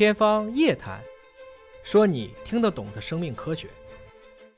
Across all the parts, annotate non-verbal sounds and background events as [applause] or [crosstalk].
天方夜谭，说你听得懂的生命科学。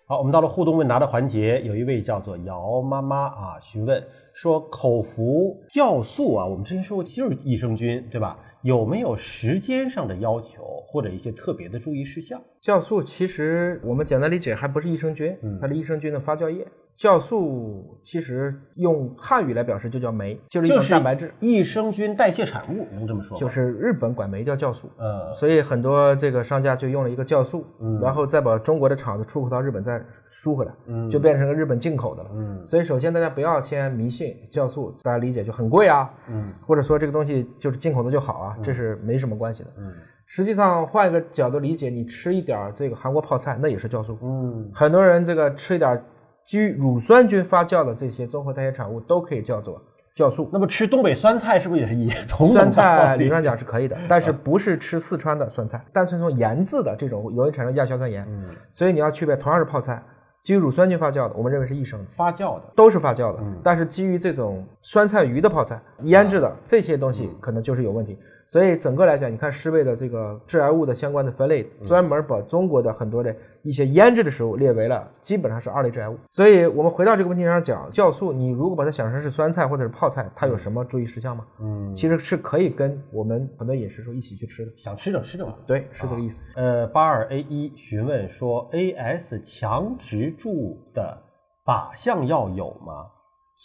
好，我们到了互动问答的环节，有一位叫做姚妈妈啊，询问说口服酵素啊，我们之前说过就是益生菌对吧？有没有时间上的要求或者一些特别的注意事项？酵素其实我们简单理解还不是益生菌，嗯它是益生菌的发酵液。酵素其实用汉语来表示就叫酶，就是一种蛋白质，益生菌代谢产物，能这么说吗？就是日本管酶叫酵素。呃，所以很多这个商家就用了一个酵素，嗯然后再把中国的厂子出口到日本再输回来，嗯就变成个日本进口的了。嗯所以首先大家不要先迷信酵素，大家理解就很贵啊，嗯或者说这个东西就是进口的就好啊，这是没什么关系的。嗯实际上换一个角度理解，你吃一点这个韩国泡菜，那也是酵素。嗯很多人这个吃一点儿基于乳酸菌发酵的这些综合代谢产物都可以叫做酵素。那么吃东北酸菜是不是也是一 [laughs] 同等酸菜理论上讲是可以的，但是不是吃四川的酸菜，但是从盐渍的这种容易产生亚硝酸盐，嗯。所以你要区别，同样是泡菜，基于乳酸菌发酵的，我们认为是益生的，发酵的？都是发酵的，嗯。但是基于这种酸菜鱼的泡菜腌制的这些东西可能就是有问题。所以整个来讲，你看世卫的这个致癌物的相关的分类，专门把中国的很多的一些腌制的食物列为了基本上是二类致癌物。所以我们回到这个问题上讲，酵素你如果把它想成是酸菜或者是泡菜，它有什么注意事项吗？嗯，其实是可以跟我们很多饮食时候一起去吃的。想吃就吃就完。对，是这个意思。呃，八二 A 一询问说，AS 强直柱的靶向药有吗？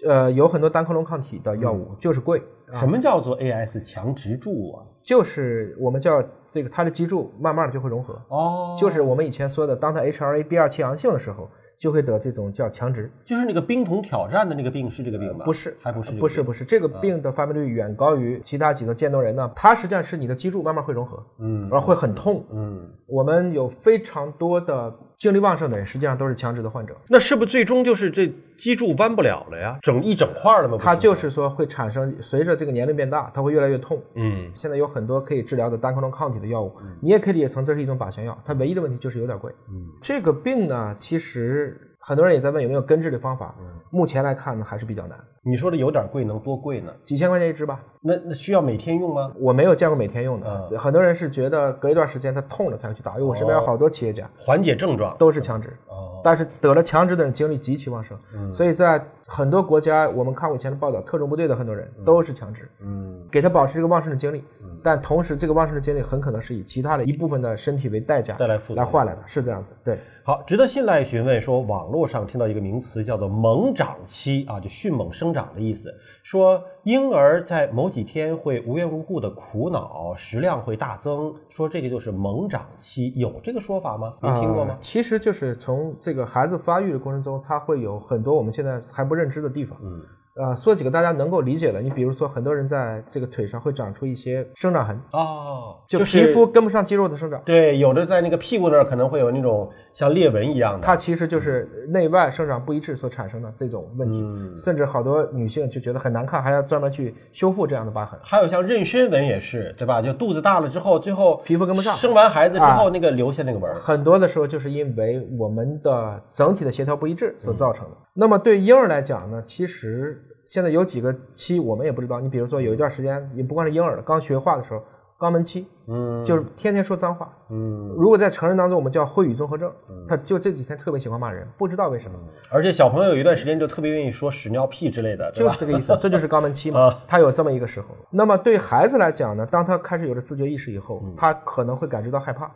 呃，有很多单克隆抗体的药物就是贵，啊。什么叫做 AS 强直柱啊？就是我们叫这个它的基柱慢慢的就会融合，哦，就是我们以前说的，当它 HRA B 二期阳性的时候，就会得这种叫强直。就是那个冰桶挑战的那个病是这个病吧？不是，还不是这个不是不是，这个病的发病率远高于其他几个渐冻人呢。它实际上是你的脊柱慢慢会融合，嗯然后会很痛。嗯，我们有非常多的精力旺盛的人，实际上都是强直的患者。那是不是最终就是这脊柱弯不了了呀？整一整块儿了吗？它就是说会产生，随着这个年龄变大，它会越来越痛。嗯现在有很多可以治疗的单克隆抗体的药物，你也可以理解成这是一种靶向药。它唯一的问题就是有点贵。嗯这个病呢，其实很多人也在问有没有根治的方法。嗯目前来看呢，还是比较难，你说的有点贵，能多贵呢？几千块钱一支吧。那那需要每天用吗？我没有见过每天用的，嗯很多人是觉得隔一段时间他痛了才会去打，因为我身边有好多企业家缓解症状都是强直。哦，但是得了强直的人精力极其旺盛，嗯所以在很多国家，我们看过以前的报道，特种部队的很多人都是强直，嗯给他保持一个旺盛的精力，但同时这个旺盛的精力很可能是以其他的一部分的身体为代价带来负担来换来的，是这样子。对，好，值得信赖询问说，网络上听到一个名词叫做“猛长期”啊，就迅猛生长的意思。说婴儿在某几天会无缘无故的苦恼，食量会大增，说这个就是猛长期，有这个说法吗？您听过吗呃？其实就是从这个孩子发育的过程中，他会有很多我们现在还不认知的地方。嗯，呃，说几个大家能够理解的，你比如说，很多人在这个腿上会长出一些生长痕，哦，就皮肤跟不上肌肉的生长。对，有的在那个屁股那儿可能会有那种像裂纹一样的。它其实就是内外生长不一致所产生的这种问题，嗯甚至好多女性就觉得很难看，还要专门去修复这样的疤痕。还有像妊娠纹也是，对吧？就肚子大了之后，最后皮肤跟不上生完孩子之后啊那个留下那个纹儿。很多的时候就是因为我们的整体的协调不一致所造成的。那么对婴儿来讲呢，其实现在有几个期我们也不知道。你比如说有一段时间，也不光是婴儿了，刚学画的时候，肛门期，嗯就是天天说脏话。嗯，如果在成人当中，我们叫秽语综合症，他就这几天特别喜欢骂人，不知道为什么。而且小朋友有一段时间就特别愿意说屎尿屁之类的，就是？这个意思，[laughs] 这就是肛门期嘛啊，他有这么一个时候。那么对孩子来讲呢，当他开始有了自觉意识以后，嗯他可能会感知到害怕。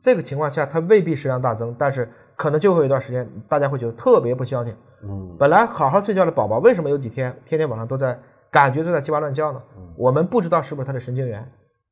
这个情况下，他未必食量大增，但是可能就会有一段时间，大家会觉得特别不消停。嗯本来好好睡觉的宝宝，为什么有几天天天晚上都在感觉都在叽哇乱叫呢？嗯我们不知道是不是他的神经元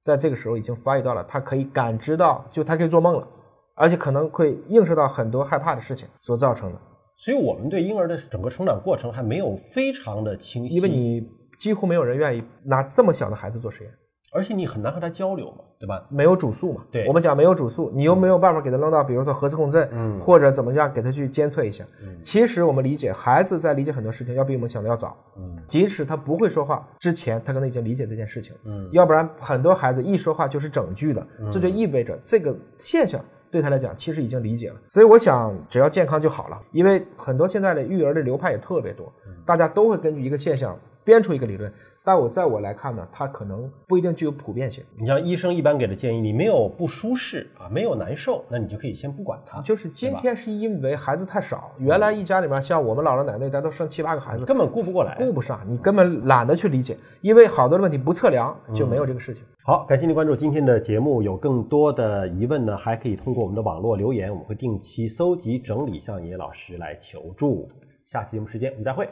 在这个时候已经发育到了，他可以感知到，就他可以做梦了，而且可能会映射到很多害怕的事情所造成的。所以我们对婴儿的整个成长过程还没有非常的清晰，因为你几乎没有人愿意拿这么小的孩子做实验。而且你很难和他交流嘛，对吧？没有主诉嘛？对我们讲没有主诉，你又没有办法给他扔到，比如说核磁共振，嗯或者怎么样给他去监测一下。其实我们理解孩子在理解很多事情要比我们想的要早，嗯即使他不会说话之前，他可能已经理解这件事情。嗯要不然很多孩子一说话就是整句的，这就意味着这个现象对他来讲其实已经理解了。所以我想，只要健康就好了，因为很多现在的育儿的流派也特别多，大家都会根据一个现象编出一个理论，但我在我来看呢，它可能不一定具有普遍性。你像医生一般给的建议，你没有不舒适啊，没有难受，那你就可以先不管它，就是今天是因为孩子太少，原来一家里面像我们姥姥奶奶一代都生七八个孩子，根本顾不过来。顾不上，你根本懒得去理解，因为好多的问题不测量就没有这个事情。好，感谢您关注今天的节目。有更多的疑问呢，还可以通过我们的网络留言，我们会定期搜集整理向野老师来求助。下期节目时间我们再会。